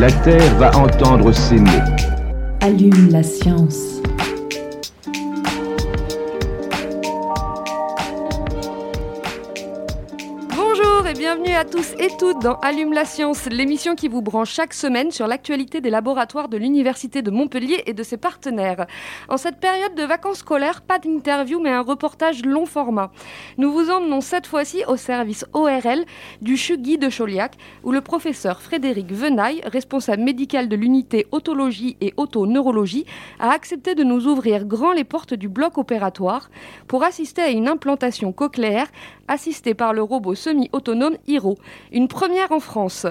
La Terre va entendre ces mots. Allume la science. Bonjour et bienvenue à tous et toutes dans Allume la science, l'émission qui vous branche chaque semaine sur l'actualité des laboratoires de l'Université de Montpellier et de ses partenaires. En cette période de vacances scolaires, pas d'interview mais un reportage long format. Nous vous emmenons cette fois-ci au service ORL du CHU Guy de Chauliac où le professeur Frédéric Venaille, responsable médical de l'unité autologie et autoneurologie, a accepté de nous ouvrir grand les portes du bloc opératoire pour assister à une implantation cochléaire assistée par le robot semi-autonome Hiro, une première en France.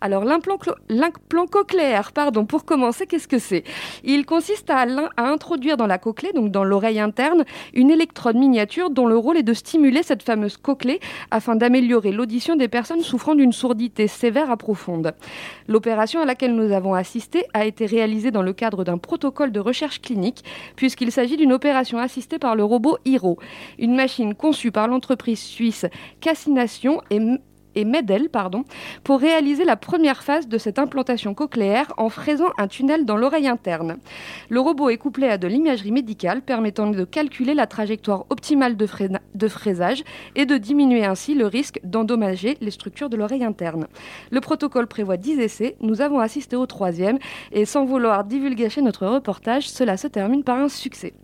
Alors l'implant cochléaire, pardon, pour commencer, qu'est-ce que c'est? Il consiste à introduire dans la cochlée, donc dans l'oreille interne, une électrode miniature dont le rôle est de stimuler cette fameuse cochlée afin d'améliorer l'audition des personnes souffrant d'une sourdité sévère à profonde. L'opération à laquelle nous avons assisté a été réalisée dans le cadre d'un protocole de recherche clinique, puisqu'il s'agit d'une opération assistée par le robot Hiro, une machine conçue par l'entreprise suisse Cassination et et Medel pardon, pour réaliser la première phase de cette implantation cochléaire en fraisant un tunnel dans l'oreille interne. Le robot est couplé à de l'imagerie médicale permettant de calculer la trajectoire optimale de, fraisage et de diminuer ainsi le risque d'endommager les structures de l'oreille interne. Le protocole prévoit 10 essais, nous avons assisté au troisième et sans vouloir divulgacher notre reportage, cela se termine par un succès.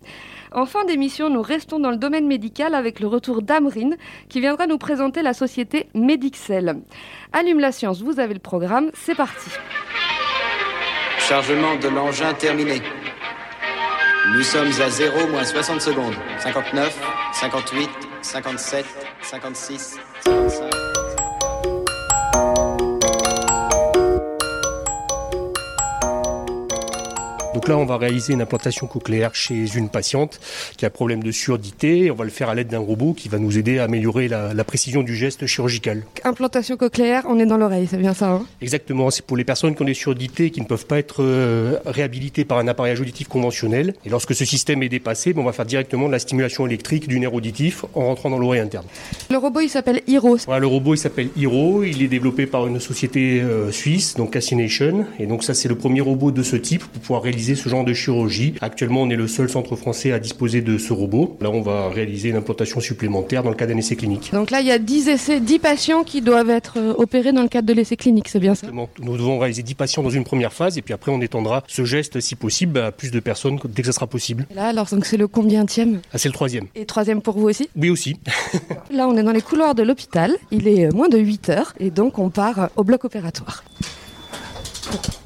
En fin d'émission, nous restons dans le domaine médical avec le retour d'Amrine qui viendra nous présenter la société Medixel. Allume la science, vous avez le programme, c'est parti. Chargement de l'engin terminé. Nous sommes à 0 moins 60 secondes. 59, 58, 57, 56, Donc là, on va réaliser une implantation cochléaire chez une patiente qui a un problème de surdité. On va le faire à l'aide d'un robot qui va nous aider à améliorer la, la précision du geste chirurgical. Implantation cochléaire, on est dans l'oreille, c'est bien ça hein? Exactement, c'est pour les personnes qui ont des surdités et qui ne peuvent pas être euh, réhabilitées par un appareillage auditif conventionnel. Et lorsque ce système est dépassé, ben, on va faire directement de la stimulation électrique du nerf auditif en rentrant dans l'oreille interne. Le robot, il s'appelle Hiro. Voilà, le robot, il s'appelle Hiro. Il est développé par une société euh, suisse, donc Cassination. Et donc ça, c'est le premier robot de ce type pour pouvoir réaliser ce genre de chirurgie. Actuellement, on est le seul centre français à disposer de ce robot. Là, on va réaliser une implantation supplémentaire dans le cas d'un essai clinique. Donc là, il y a 10 essais, 10 patients qui doivent être euh, opérés dans le cadre de l'essai clinique, c'est bien ça? Exactement. Nous devons réaliser 10 patients dans une première phase et puis après on étendra ce geste si possible à plus de personnes dès que ça sera possible. Et Là, alors, donc c'est le combientième Ah, c'est le troisième. Et troisième pour vous aussi? Oui aussi. Là, on est dans les couloirs de l'hôpital. Il est euh, moins de 8 heures et donc on part au bloc opératoire.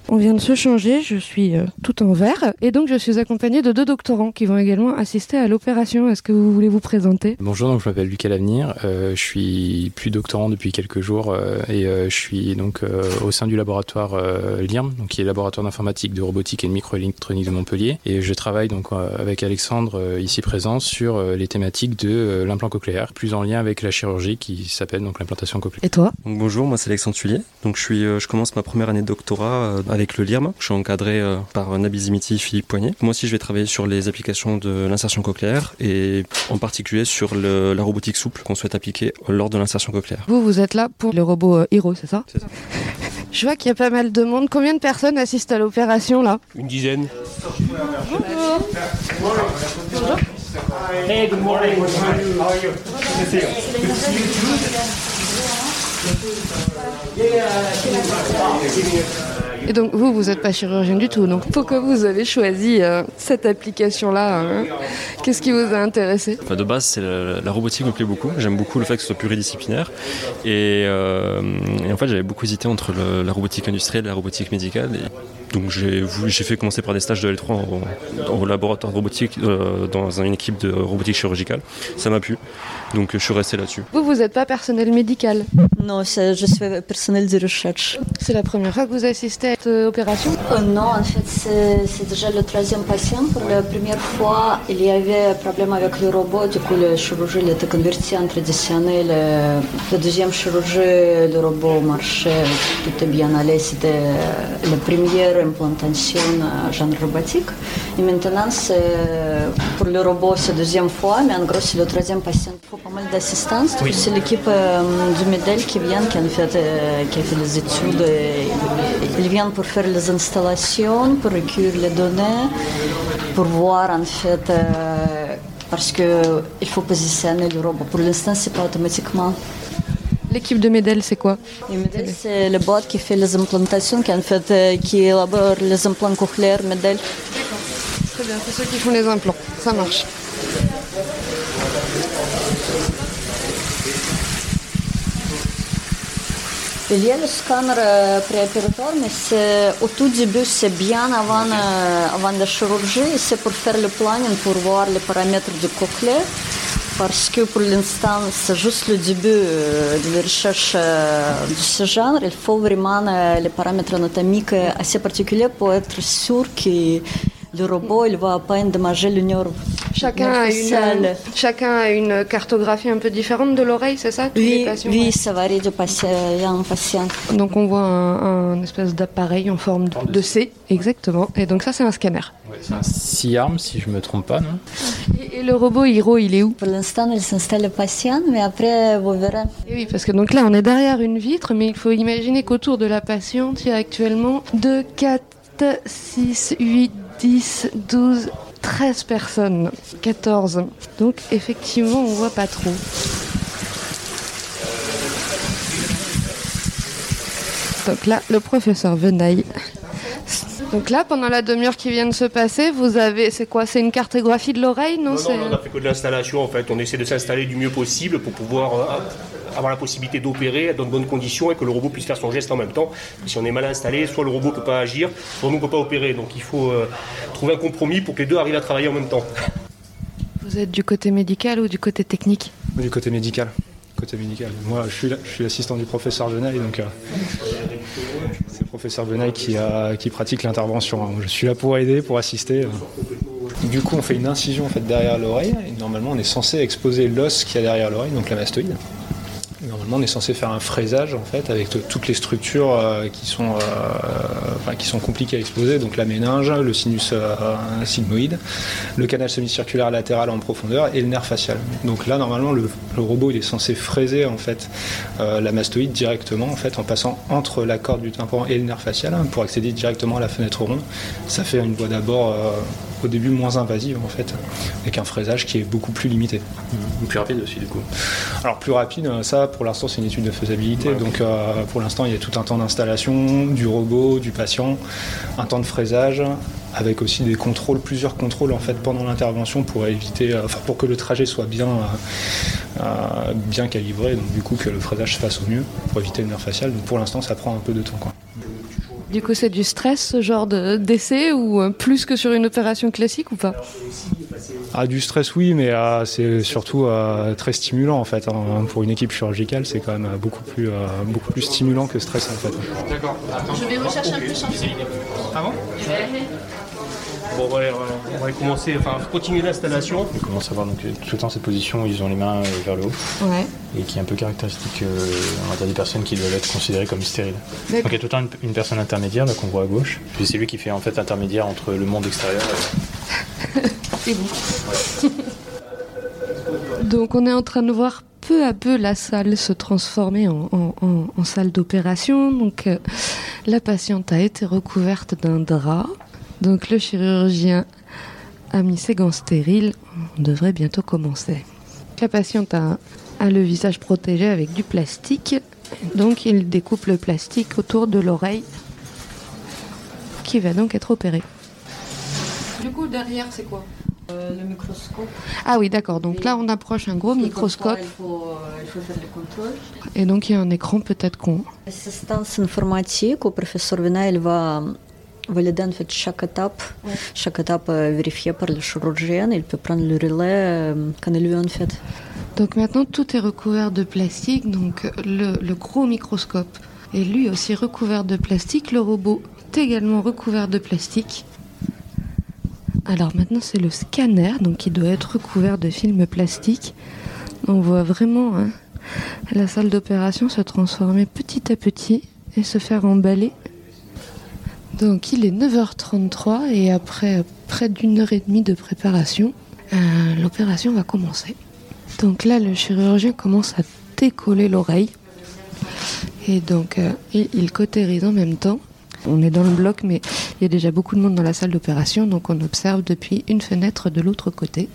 On vient de se changer, je suis euh, tout en vert et donc je suis accompagnée de deux doctorants qui vont également assister à l'opération. Est-ce que vous voulez vous présenter? Bonjour, donc je m'appelle Lucas Lavenir, euh, je suis plus doctorant depuis quelques jours euh, et euh, je suis donc euh, au sein du laboratoire euh, LIRM, donc qui est le laboratoire d'informatique, de robotique et de microélectronique de Montpellier et je travaille donc euh, avec Alexandre euh, ici présent sur euh, les thématiques de euh, l'implant cochléaire, plus en lien avec la chirurgie qui s'appelle donc l'implantation cochléaire. Et toi? Donc, bonjour, moi c'est Alexandre Tullier. Donc je suis, euh, je commence ma première année de doctorat euh, avec le LIRM. Je suis encadré euh, par Nabil Zimiti, Philippe Poignet. Moi aussi je vais travailler sur les applications de l'insertion cochléaire et en particulier sur le- la robotique souple qu'on souhaite appliquer lors de l'insertion cochléaire. Vous, vous êtes là pour le robot euh, Hiro, c'est ça? C'est ça. Je vois qu'il y a pas mal de monde. Combien de personnes assistent à l'opération là? Une dizaine. Et donc vous, vous n'êtes pas chirurgien du tout. Donc pourquoi vous avez choisi euh, cette application-là hein Qu'est-ce qui vous a intéressé? De base, c'est la, la robotique me plaît beaucoup. J'aime beaucoup le fait que ce soit pluridisciplinaire. Et, euh, en fait, j'avais beaucoup hésité entre la robotique industrielle et la robotique médicale. Donc j'ai fait commencer par des stages de L3 en- au laboratoire de robotique euh, dans une équipe de robotique chirurgicale. Ça m'a plu. Donc je suis resté là-dessus. Vous, vous n'êtes pas personnel médical? Non, je suis personnel de recherche. C'est la première fois que vous assistez à cette euh, opération? Euh, non, en fait, c'est déjà le troisième patient. Pour la première fois, il y avait un problème avec le robot. Du coup, le chirurgie il était converti en traditionnel. La deuxième chirurgie, le robot marchait, tout est bien allé. C'était la première implantation genre robotique. Et maintenant, c'est pour le robot, c'est la deuxième fois, mais en gros, c'est le troisième patient. Il faut pas mal d'assistance. Oui. C'est l'équipe euh, du MEDEL qui vient, qui, en fait, euh, qui a fait les études. et Ils viennent pour faire les installations, pour recueillir les données, pour voir en fait, euh, parce qu'il faut positionner le robot. Pour l'instant, c'est pas automatiquement. L'équipe de Medel, c'est quoi MEDEL, c'est le bot qui fait les implantations, qui en fait, euh, qui élabore les implants cochléaires MEDEL. Très bien, c'est ceux qui font les implants. Ça marche. Il y a le scanner euh, préopératoire, mais c'est- au tout début, c'est bien avant, euh, avant la chirurgie. C'est pour faire le planning, pour voir les paramètres du cochlée. Parce que pour l'instant, c'est juste le début de la recherche de ce genre. Il faut vraiment les paramètres anatomiques assez particuliers pour être sûr que le robot ne va pas endommager le nerf. Chacun a, une, chacun a une cartographie un peu différente de l'oreille, c'est ça tous les Oui, patients, oui, ouais. ça varie de patient en patient. Donc on voit un, un espèce d'appareil en forme de, de C, exactement. Et donc ça c'est un scanner. C'est un C-arm, si je me trompe pas, non? Et, et le robot Hiro, il est où? Pour l'instant, il s'installe patient, mais après, vous verrez. Et oui, parce que donc là on est derrière une vitre, mais il faut imaginer qu'autour de la patiente, il y a actuellement 2, 4, 6, 8, 10, 12, 13 personnes. 14. Donc effectivement, on voit pas trop. Donc là, le professeur Venaille. Donc là, pendant la demi-heure qui vient de se passer, vous avez, c'est quoi? C'est une cartographie de l'oreille, non, Non, on a fait que de l'installation en fait. On essaie de s'installer du mieux possible pour pouvoir euh, avoir la possibilité d'opérer dans de bonnes conditions et que le robot puisse faire son geste en même temps. Si on est mal installé, soit le robot ne peut pas agir, soit nous ne peut pas opérer. Donc il faut euh, trouver un compromis pour que les deux arrivent à travailler en même temps. Vous êtes du côté médical ou du côté technique? Du côté médical. Côté médical. Moi, je suis, là- je suis l'assistant du professeur Venaille, donc euh, c'est le professeur Venaille qui, a- qui pratique l'intervention. Je suis là pour aider, pour assister. Du coup, on fait une incision en fait, derrière l'oreille. Et normalement, on est censé exposer l'os qu'il y a derrière l'oreille, donc la mastoïde. On est censé faire un fraisage en fait avec toutes les structures euh, qui sont euh, qui sont compliquées à exposer, donc la méninge, le sinus euh, sigmoïde, le canal semi-circulaire latéral en profondeur et le nerf facial. Donc là, normalement, le, robot il est censé fraiser en fait la mastoïde directement en fait en passant entre la corde du tympan et le nerf facial hein, pour accéder directement à la fenêtre ronde. Ça fait une voie d'abord au début moins invasive en fait, avec un fraisage qui est beaucoup plus limité. Plus rapide aussi, du coup. Alors plus rapide, euh, ça pour l'instant c'est une étude de faisabilité, donc euh, pour l'instant il y a tout un temps d'installation du robot, du patient, un temps de fraisage, avec aussi des contrôles, plusieurs contrôles en fait pendant l'intervention pour éviter, euh, enfin pour que le trajet soit bien, euh, bien calibré, donc du coup que le fraisage se fasse au mieux pour éviter le nerf facial. Donc pour l'instant ça prend un peu de temps quoi. Du coup, c'est du stress, ce genre de- d'essai, ou euh, plus que sur une opération classique ou pas? Ah, du stress, oui, mais euh, c'est surtout euh, très stimulant en fait. hein. Pour une équipe chirurgicale, c'est quand même euh, beaucoup plus, beaucoup plus stimulant que stressant en fait. D'accord. Je vais rechercher un peu chantier. Ah bon Bon, on va, on va commencer, enfin continuer l'installation. On commence à voir donc, tout le temps cette position où ils ont les mains euh, vers le haut. Ouais. Et qui est un peu caractéristique euh, on va dire, des personnes qui doivent être considérées comme stériles. Donc il y a tout le temps une, une personne intermédiaire, qu'on voit à gauche. Puis c'est lui qui fait en fait intermédiaire entre le monde extérieur et... Et vous Donc on est en train de voir peu à peu la salle se transformer en, en- en- en salle d'opération. Donc euh, la patiente a été recouverte d'un drap. Donc le chirurgien a mis ses gants stériles. On devrait bientôt commencer. La patiente a, a le visage protégé avec du plastique. Donc il découpe le plastique autour de l'oreille qui va donc être opérée. Du coup derrière c'est quoi? Le microscope. Ah oui, d'accord. Donc là, on approche un gros microscope. Il faut, euh, il faut faire le contrôle? Et donc, il y a un écran peut-être qu'on... L'assistance informatique au professeur va chaque étape, vérifiée par le chirurgien. Il peut prendre le relais quand il veut en fait. Donc maintenant tout est recouvert de plastique, donc le, gros microscope est lui aussi recouvert de plastique, le robot est également recouvert de plastique. Alors maintenant c'est le scanner, donc il doit être recouvert de film plastique. On voit vraiment hein, la salle d'opération se transformer petit à petit et se faire emballer. Donc il est 9h33 et après près d'une heure et demie de préparation, euh, l'opération va commencer. Donc là le chirurgien commence à décoller l'oreille et donc euh, il, il cautérise en même temps. On est dans le bloc, mais il y a déjà beaucoup de monde dans la salle d'opération, donc on observe depuis une fenêtre de l'autre côté.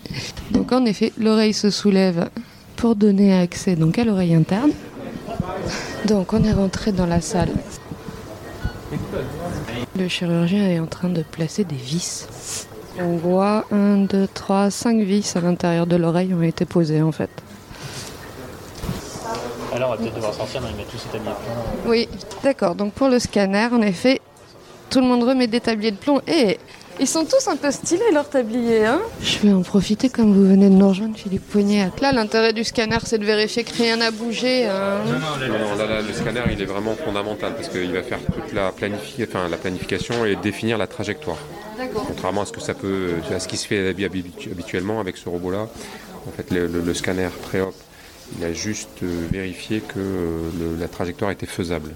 Donc en effet, l'oreille se soulève pour donner accès donc à l'oreille interne. Donc on est rentré dans la salle. Le chirurgien est en train de placer des vis. On voit 1, 2, 3, 5 vis à l'intérieur de l'oreille ont été posées en fait. Alors, on va peut-être devoir sortir, mais il met tous plomb. Oui, d'accord. Donc pour le scanner, en effet, tout le monde remet des tabliers de plomb. Et ils sont tous un peu stylés leurs tabliers. Hein Je vais en profiter comme vous venez de nous rejoindre, Philippe Poignet. Là, l'intérêt du scanner, c'est de vérifier que rien n'a bougé. hein. Non, non, là, là, le scanner, il est vraiment fondamental parce qu'il va faire toute la, planifi- enfin, la planification et définir la trajectoire. D'accord. Contrairement à ce que ça peut, à ce qui se fait habi- habitu- habituellement avec ce robot-là, en fait, le, le- le scanner pré-op, il a juste euh, vérifié que euh, le- la trajectoire était faisable.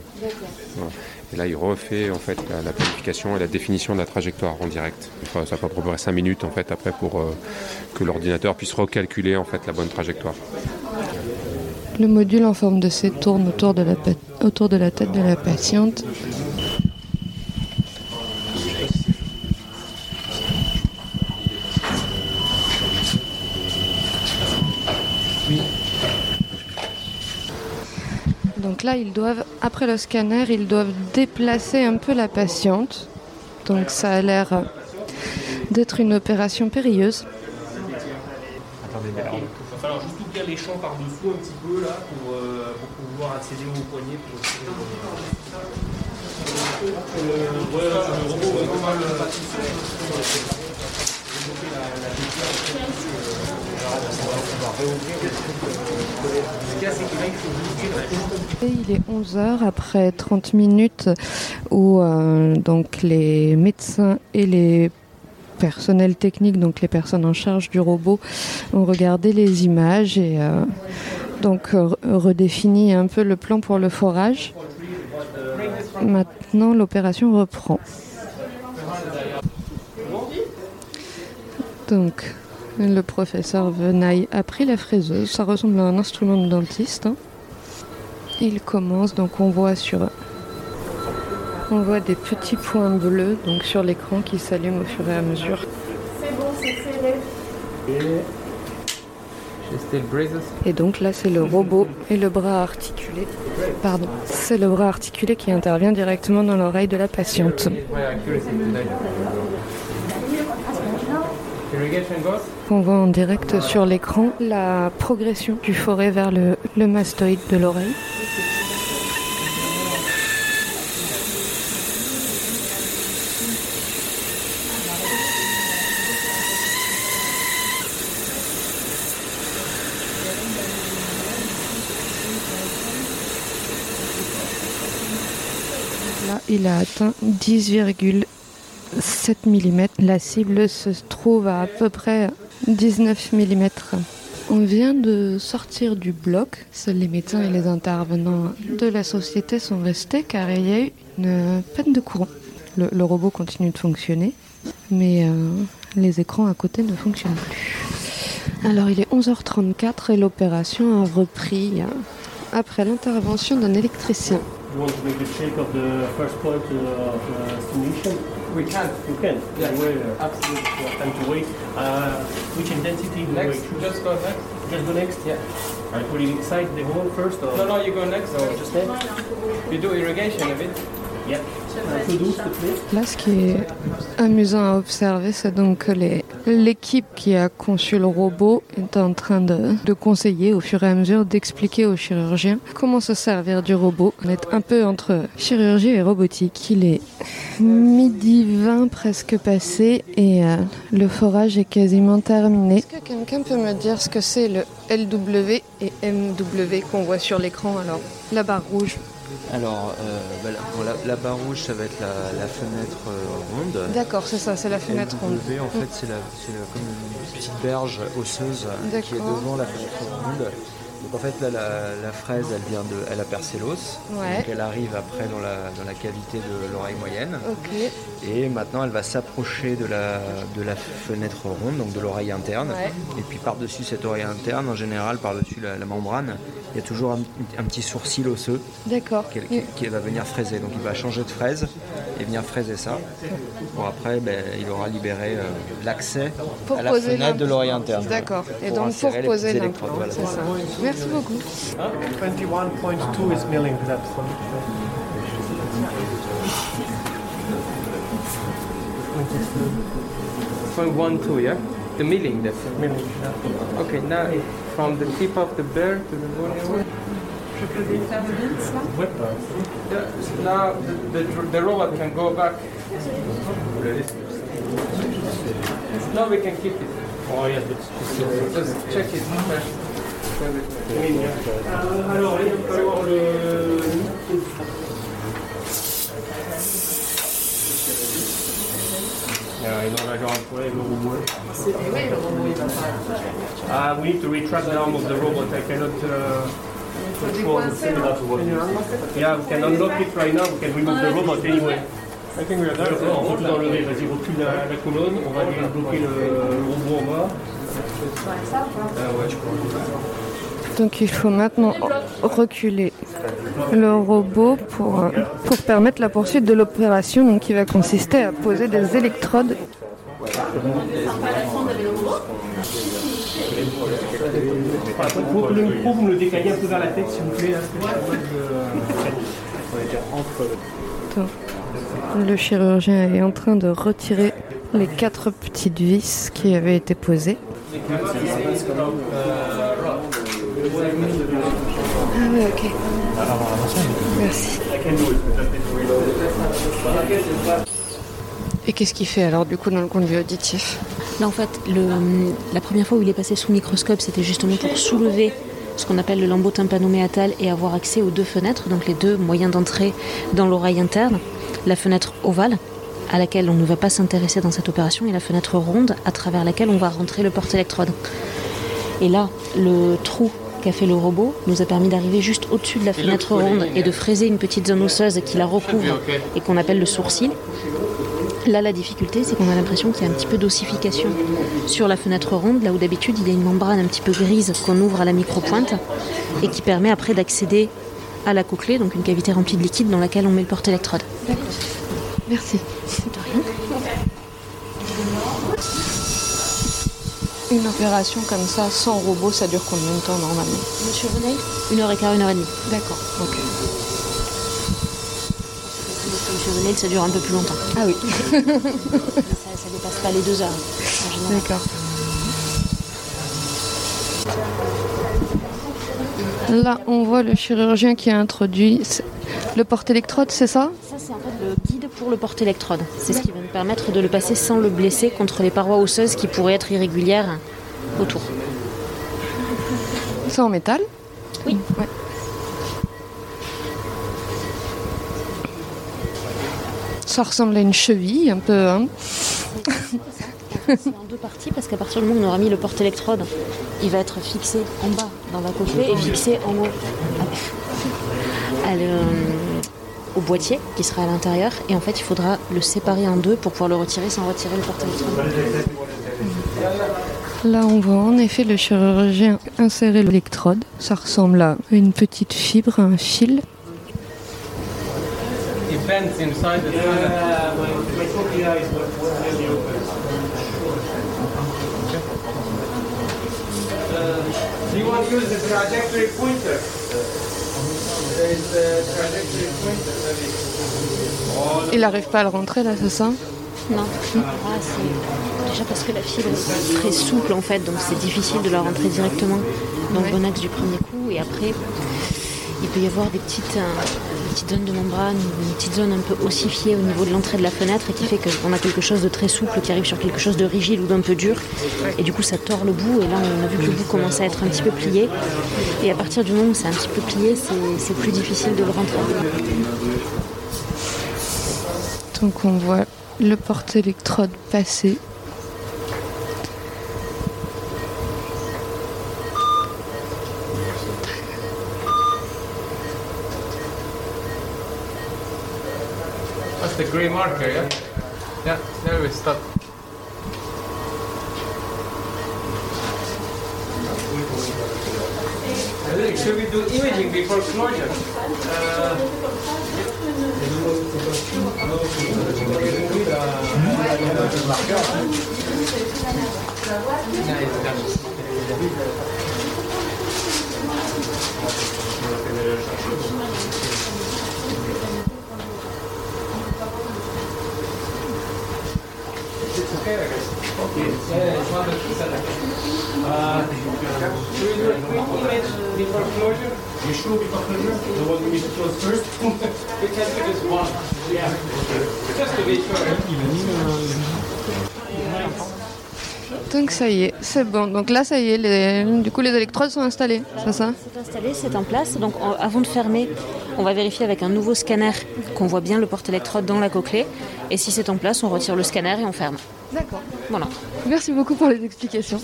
Voilà. Et là, il refait la, la planification et la définition de la trajectoire en direct. Ça peut près 5 minutes après pour euh, que l'ordinateur puisse recalculer la bonne trajectoire. Le module en forme de C tourne autour de la tête de la patiente. Donc là, ils doivent, après le scanner, ils doivent déplacer un peu la patiente. Donc ça a l'air euh, d'être une opération périlleuse. Attendez, mais alors, il va falloir juste ouvrir les champs par-dessous un petit peu là pour, euh, pour pouvoir accéder au poignet. Pour Euh, ouais, il est 11h après 30 minutes où euh, donc les médecins et les personnels techniques, donc les personnes en charge du robot, ont regardé les images et euh, donc re- redéfini un peu le plan pour le forage. Maintenant, l'opération reprend. Donc, le professeur Venaille a pris la fraiseuse. Ça ressemble à un instrument de dentiste. hein. Il commence, donc on voit sur. On voit des petits points bleus donc sur l'écran qui s'allument au fur et à mesure. C'est bon, c'est serré. Et donc là, c'est le robot et le bras articulé. Pardon, c'est le bras articulé qui intervient directement dans l'oreille de la patiente. On voit en direct sur l'écran la progression du forêt vers le, mastoïde de l'oreille. Là, il a atteint 10,7 mm. La cible se trouve à à peu près 19 mm. On vient de sortir du bloc. Seuls les médecins et les intervenants de la société sont restés car il y a eu une panne de courant. Le, le robot continue de fonctionner, mais euh, les écrans à côté ne fonctionnent plus. Alors il est 11h34 et l'opération a repris euh, après l'intervention d'un électricien. You want to make the shape of the first point uh, of uh, stimulation? We can. You can? Yeah, we're absolutely. You have time to wait. Uh, which intensity do Next, you just go next. Just go next? Yeah. Are you putting inside the hole first? Or? No, no, you go next. No, just next? You do irrigation a bit. Là, ce qui est amusant à observer, c'est donc que L'équipe qui a conçu le robot est en train de, de conseiller au fur et à mesure d'expliquer aux chirurgiens comment se servir du robot. On est un peu entre chirurgie et robotique. Il est midi 20 presque passé et euh, le forage est quasiment terminé. Est-ce que quelqu'un peut me dire ce que c'est le LW et MW qu'on voit sur l'écran? Alors La barre rouge. Alors, euh, bah, la, bon, la- la barre rouge, ça va être la, la fenêtre euh, ronde. D'accord, c'est ça, c'est la fenêtre ronde. LW, en fait, c'est comme une petite berge osseuse qui est devant la fenêtre ronde. Donc en fait là la, la fraise elle vient de elle a percé l'os Ouais. donc elle arrive après dans la, dans la cavité de l'oreille moyenne et maintenant elle va s'approcher de la, de la fenêtre ronde donc de l'oreille interne Ouais. et puis par dessus cette oreille interne en général par dessus la, la membrane il y a toujours un, un petit sourcil osseux D'accord. va venir fraiser. Donc il va changer de fraise et venir fraiser ça. Bon après, ben, il aura libéré euh, l'accès à la fenêtre de l'oreille interne. D'accord. Et donc pour poser l'implant, voilà. C'est ça. Merci beaucoup. 21.2 is milling, that's Point one two, yeah? The milling, that's it. Milling. Okay, now from the tip of the bear to the bone. Yeah, Now the, the, the robot can go back. No, we can keep it. Oh yes, but just check it first. Alors, il va il. Ah, we need to retract the arm of the robot. I cannot. Uh, control the Yeah, we can unlock it right now. We can remove the robot anyway. I think we are there. On peut tout enlever. La, la colonne. On va débloquer le, le robot en bas. Ah ouais, je crois. Donc il faut maintenant reculer le robot pour, euh, pour permettre la poursuite de l'opération donc qui va consister à poser des électrodes. Pour le micro, vous me le décalez un peu vers la tête, s'il vous plaît. que, euh. Donc, Le chirurgien est en train de retirer les quatre petites vis qui avaient été posées. Ah oui, ok. Merci. Et qu'est-ce qu'il fait alors du coup dans le conduit auditif? Là, en fait, la première fois où il est passé sous microscope, c'était justement pour soulever ce qu'on appelle le lambeau tympanoméatal et avoir accès aux deux fenêtres, donc les deux moyens d'entrée dans l'oreille interne. La fenêtre ovale, à laquelle on ne va pas s'intéresser dans cette opération, et la fenêtre ronde, à travers laquelle on va rentrer le porte-électrode. Et là, le trou qu'a fait le robot nous a permis d'arriver juste au-dessus de la fenêtre ronde et de fraiser une petite zone osseuse qui la recouvre et qu'on appelle le sourcil. Là, la difficulté, c'est qu'on a l'impression qu'il y a un petit peu d'ossification sur la fenêtre ronde, là où d'habitude il y a une membrane un petit peu grise qu'on ouvre à la micro-pointe et qui permet après d'accéder à la cochlée, donc une cavité remplie de liquide dans laquelle on met le porte-électrode. Merci. De rien. Une opération comme ça, sans robot, ça dure combien de temps normalement Monsieur René Une heure et quart, une heure et demie. D'accord, ok. Monsieur René, ça dure un peu plus longtemps. Ah oui. ça, ça dépasse pas les deux heures. D'accord. Là, on voit le chirurgien qui a introduit le porte-électrode, c'est ça? Le porte-électrode. C'est ce qui va nous permettre de le passer sans le blesser contre les parois osseuses qui pourraient être irrégulières autour. C'est en métal Oui. Ouais. Ça ressemble à une cheville un peu. Hein C'est en deux parties parce qu'à partir du moment où on aura mis le porte-électrode, il va être fixé en bas dans la cochlée et fixé en haut le- au boîtier qui sera à l'intérieur. Et en fait, il faudra le séparer en deux pour pouvoir le retirer sans retirer le porte-électrode. Là, on voit en effet le chirurgien insérer l'électrode. Ça ressemble à une petite fibre, un fil. It bends inside the scanner. Do you want to use the trajectory pointer? There is the trajectory pointer. Il n'arrive pas à le rentrer là, c'est ça? Non. Ah, Déjà parce que la fibre est très souple en fait, donc c'est difficile de la rentrer directement dans le bon axe du premier coup. Et après, il peut y avoir des petites, euh, des petites zones de membrane, une petite zone un peu ossifiée au niveau de l'entrée de la fenêtre et qui fait qu'on a quelque chose de très souple qui arrive sur quelque chose de rigide ou d'un peu dur. Et du coup, ça tord le bout. Et là, on a vu que le bout commence à être un petit peu plié. Et à partir du moment où c'est un petit peu plié, c'est plus difficile de le rentrer. Donc on voit le porte-électrode passer. The grey marker, yeah? Yeah, there we stop. Should we do imaging before closure? Uh, Sure. Donc ça y est, c'est bon. Donc là, ça y est, les- du coup, les électrodes sont installées, c'est ça? C'est installé, c'est en place. Donc avant de fermer, on va vérifier avec un nouveau scanner qu'on voit bien le porte-électrode dans la cochlée. Et si c'est en place, on retire le scanner et on ferme. D'accord. Voilà. Merci beaucoup pour les explications.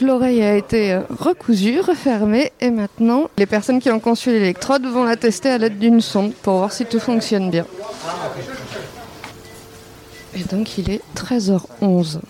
L'oreille a été recousue, refermée, et maintenant, les personnes qui ont conçu l'électrode vont la tester à l'aide d'une sonde pour voir si tout fonctionne bien. Et donc, il est 13h11.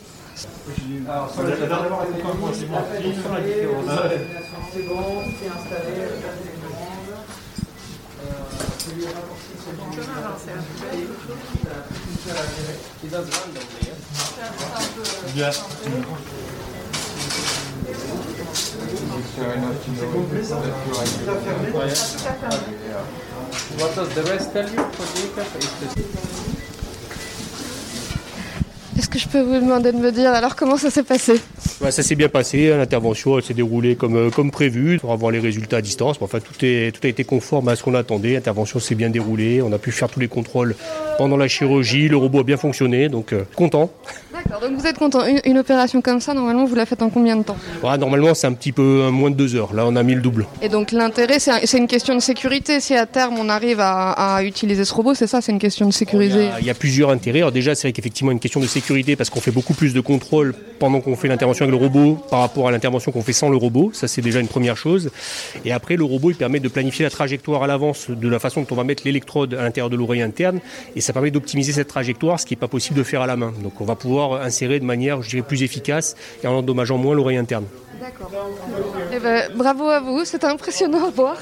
Est-ce que je peux vous demander de me dire alors comment ça s'est passé? Bah, ça s'est bien passé, l'intervention elle s'est déroulée comme, euh, comme prévu, pour avoir les résultats à distance. Enfin, tout, est, tout a été conforme à ce qu'on attendait, l'intervention s'est bien déroulée, on a pu faire tous les contrôles pendant la chirurgie, le robot a bien fonctionné, donc euh, content. D'accord, donc vous êtes content. Une, une opération comme ça, normalement, vous la faites en combien de temps? Voilà, normalement c'est un petit peu moins de deux heures, là on a mis le double. Et donc l'intérêt, c'est un- c'est une question de sécurité. Si à terme on arrive à, à utiliser ce robot, c'est ça, c'est une question de sécuriser? Il y a plusieurs intérêts. Alors déjà, c'est vrai qu'effectivement, une question de sécurité parce qu'on fait beaucoup plus de contrôles pendant qu'on fait l'intervention le robot par rapport à l'intervention qu'on fait sans le robot. Ça, c'est déjà une première chose. Et après, le robot, il permet de planifier la trajectoire à l'avance de la façon dont on va mettre l'électrode à l'intérieur de l'oreille interne. Et ça permet d'optimiser cette trajectoire, ce qui n'est pas possible de faire à la main. Donc, on va pouvoir insérer de manière, je dirais, plus efficace et en endommageant moins l'oreille interne. D'accord. Eh ben, bravo à vous, c'était impressionnant à voir.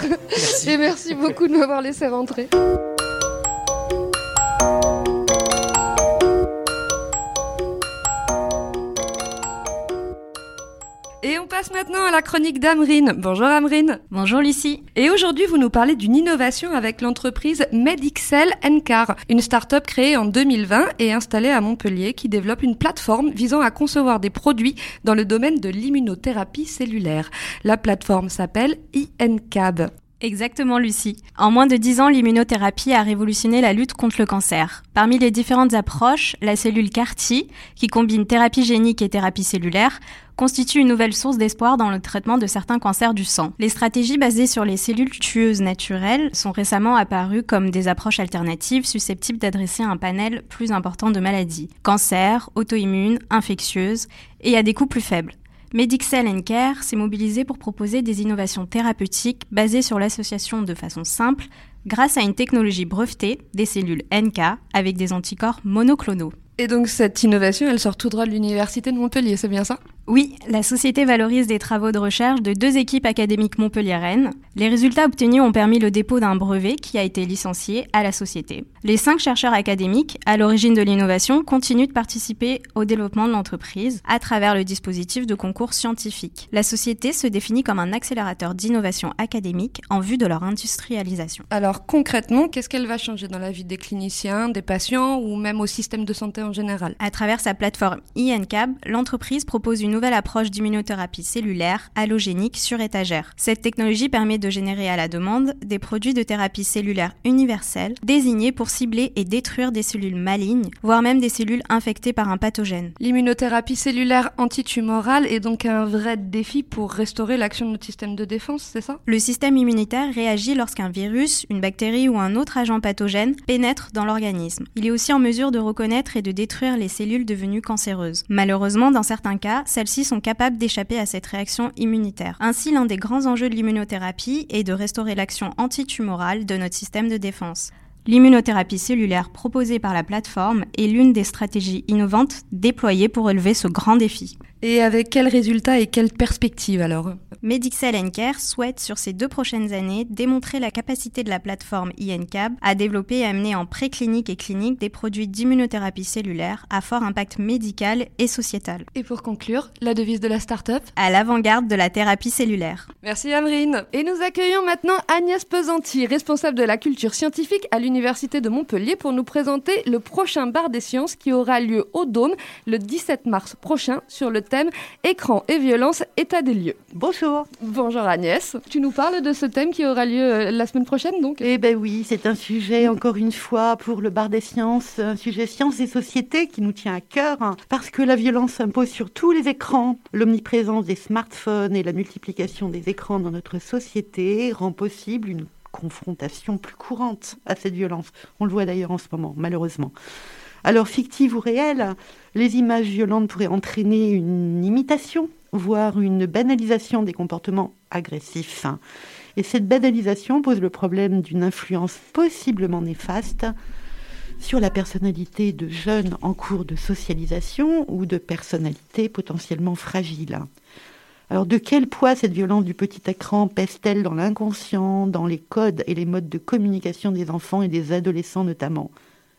Et merci beaucoup de m'avoir laissé rentrer. Passe maintenant à la chronique d'Amrine. Bonjour Amrine. Bonjour Lucie. Et aujourd'hui, vous nous parlez d'une innovation avec l'entreprise Medixel Ncar, une start-up créée en 2020 et installée à Montpellier qui développe une plateforme visant à concevoir des produits dans le domaine de l'immunothérapie cellulaire. La plateforme s'appelle INCAB. Exactement, Lucie. En moins de 10 ans, l'immunothérapie a révolutionné la lutte contre le cancer. Parmi les différentes approches, la cellule CAR-T, qui combine thérapie génique et thérapie cellulaire, constitue une nouvelle source d'espoir dans le traitement de certains cancers du sang. Les stratégies basées sur les cellules tueuses naturelles sont récemment apparues comme des approches alternatives susceptibles d'adresser un panel plus important de maladies. Cancer, auto-immunes, infectieuses, et à des coûts plus faibles. Medixel Care s'est mobilisé pour proposer des innovations thérapeutiques basées sur l'association de façon simple, grâce à une technologie brevetée des cellules NK avec des anticorps monoclonaux. Et donc cette innovation, elle sort tout droit de l'université de Montpellier, c'est bien ça? Oui, la société valorise des travaux de recherche de deux équipes académiques montpelliéraines. Les résultats obtenus ont permis le dépôt d'un brevet qui a été licencié à la société. Les cinq chercheurs académiques, à l'origine de l'innovation, continuent de participer au développement de l'entreprise à travers le dispositif de concours scientifique. La société se définit comme un accélérateur d'innovation académique en vue de leur industrialisation. Alors Alors concrètement, qu'est-ce qu'elle va changer dans la vie des cliniciens, des patients ou même au système de santé en général À travers sa plateforme INCAB, l'entreprise propose une nouvelle approche d'immunothérapie cellulaire allogénique sur étagère. Cette technologie permet de générer à la demande des produits de thérapie cellulaire universelle désignés pour cibler et détruire des cellules malignes, voire même des cellules infectées par un pathogène. L'immunothérapie cellulaire antitumorale est donc un vrai défi pour restaurer l'action de notre système de défense, c'est ça? Le système immunitaire réagit lorsqu'un virus, une bactérie ou un autre agent pathogène pénètre dans l'organisme. Il est aussi en mesure de reconnaître et de détruire les cellules devenues cancéreuses. Malheureusement, dans certains cas, celles-ci sont capables d'échapper à cette réaction immunitaire. Ainsi, l'un des grands enjeux de l'immunothérapie est de restaurer l'action antitumorale de notre système de défense. L'immunothérapie cellulaire proposée par la plateforme est l'une des stratégies innovantes déployées pour relever ce grand défi. Et avec quels résultats et quelles perspectives alors? Medixel Care souhaite sur ces deux prochaines années démontrer la capacité de la plateforme INCAB à développer et amener en préclinique et clinique des produits d'immunothérapie cellulaire à fort impact médical et sociétal. Et pour conclure, la devise de la start-up? À l'avant-garde de la thérapie cellulaire. Merci Amrine. Et nous accueillons maintenant Agnès Pesanti, responsable de la culture scientifique à l'Université de Montpellier pour nous présenter le prochain bar des sciences qui aura lieu au Dôme le 17 mars prochain sur le thème Écran et violence, état des lieux. Bonjour. Bonjour Agnès. Tu nous parles de ce thème qui aura lieu euh, la semaine prochaine donc? Eh ben oui, c'est un sujet encore une fois pour le bar des sciences, un sujet sciences et société qui nous tient à cœur hein, parce que la violence s'impose sur tous les écrans. L'omniprésence des smartphones et la multiplication des écrans dans notre société rend possible une confrontation plus courante à cette violence. On le voit d'ailleurs en ce moment, malheureusement. Alors, fictive ou réelle, les images violentes pourraient entraîner une imitation, voire une banalisation des comportements agressifs. Et cette banalisation pose le problème d'une influence possiblement néfaste sur la personnalité de jeunes en cours de socialisation ou de personnalités potentiellement fragiles. Alors de quel poids cette violence du petit écran pèse-t-elle dans l'inconscient, dans les codes et les modes de communication des enfants et des adolescents notamment?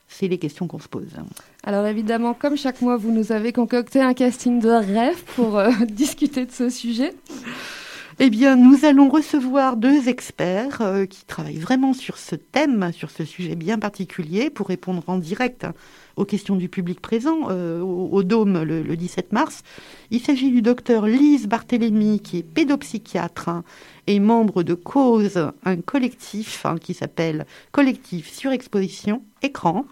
C'est les questions qu'on se pose. Alors évidemment, comme chaque mois, vous nous avez concocté un casting de rêve pour euh, discuter de ce sujet. Eh bien, nous allons recevoir deux experts euh, qui travaillent vraiment sur ce thème, sur ce sujet bien particulier, pour répondre en direct aux questions du public présent euh, au, Dôme le, 17 mars. Il s'agit du docteur Lise Barthélémy, qui est pédopsychiatre hein, et membre de Cause, un collectif hein, qui s'appelle Collectif Surexposition Écran.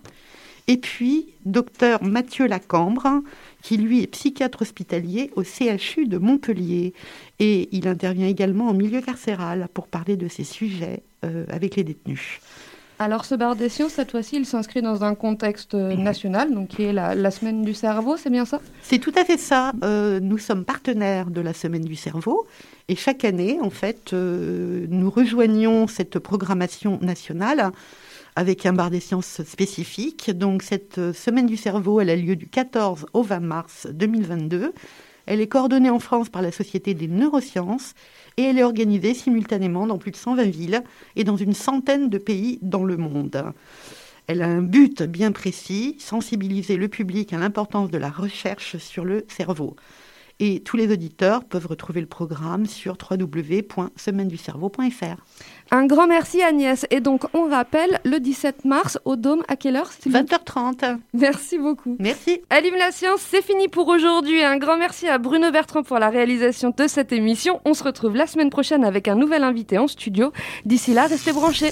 Et puis, docteur Mathieu Lacambre, qui lui est psychiatre hospitalier au CHU de Montpellier. Et il intervient également en milieu carcéral pour parler de ces sujets euh, avec les détenus. Alors ce bar des sciences, cette fois-ci, il s'inscrit dans un contexte euh, national, donc qui est la, semaine du cerveau, c'est bien ça? C'est tout à fait ça. Euh, nous sommes partenaires de la semaine du cerveau et chaque année, en fait, nous rejoignons cette programmation nationale avec un bar des sciences spécifique. Donc cette euh, semaine du cerveau, elle a lieu du 14 au 20 mars 2022. Elle est coordonnée en France par la Société des neurosciences et elle est organisée simultanément dans plus de 120 villes et dans une centaine de pays dans le monde. Elle a un but bien précis, sensibiliser le public à l'importance de la recherche sur le cerveau. Et tous les auditeurs peuvent retrouver le programme sur www.semaine-du-cerveau.fr. Un grand merci Agnès. Et donc on rappelle le 17 mars au Dôme à quelle heure 20h30. Merci beaucoup. Merci. Allume la science, c'est fini pour aujourd'hui. Un grand merci à Bruno Bertrand pour la réalisation de cette émission. On se retrouve la semaine prochaine avec un nouvel invité en studio. D'ici là, restez branchés.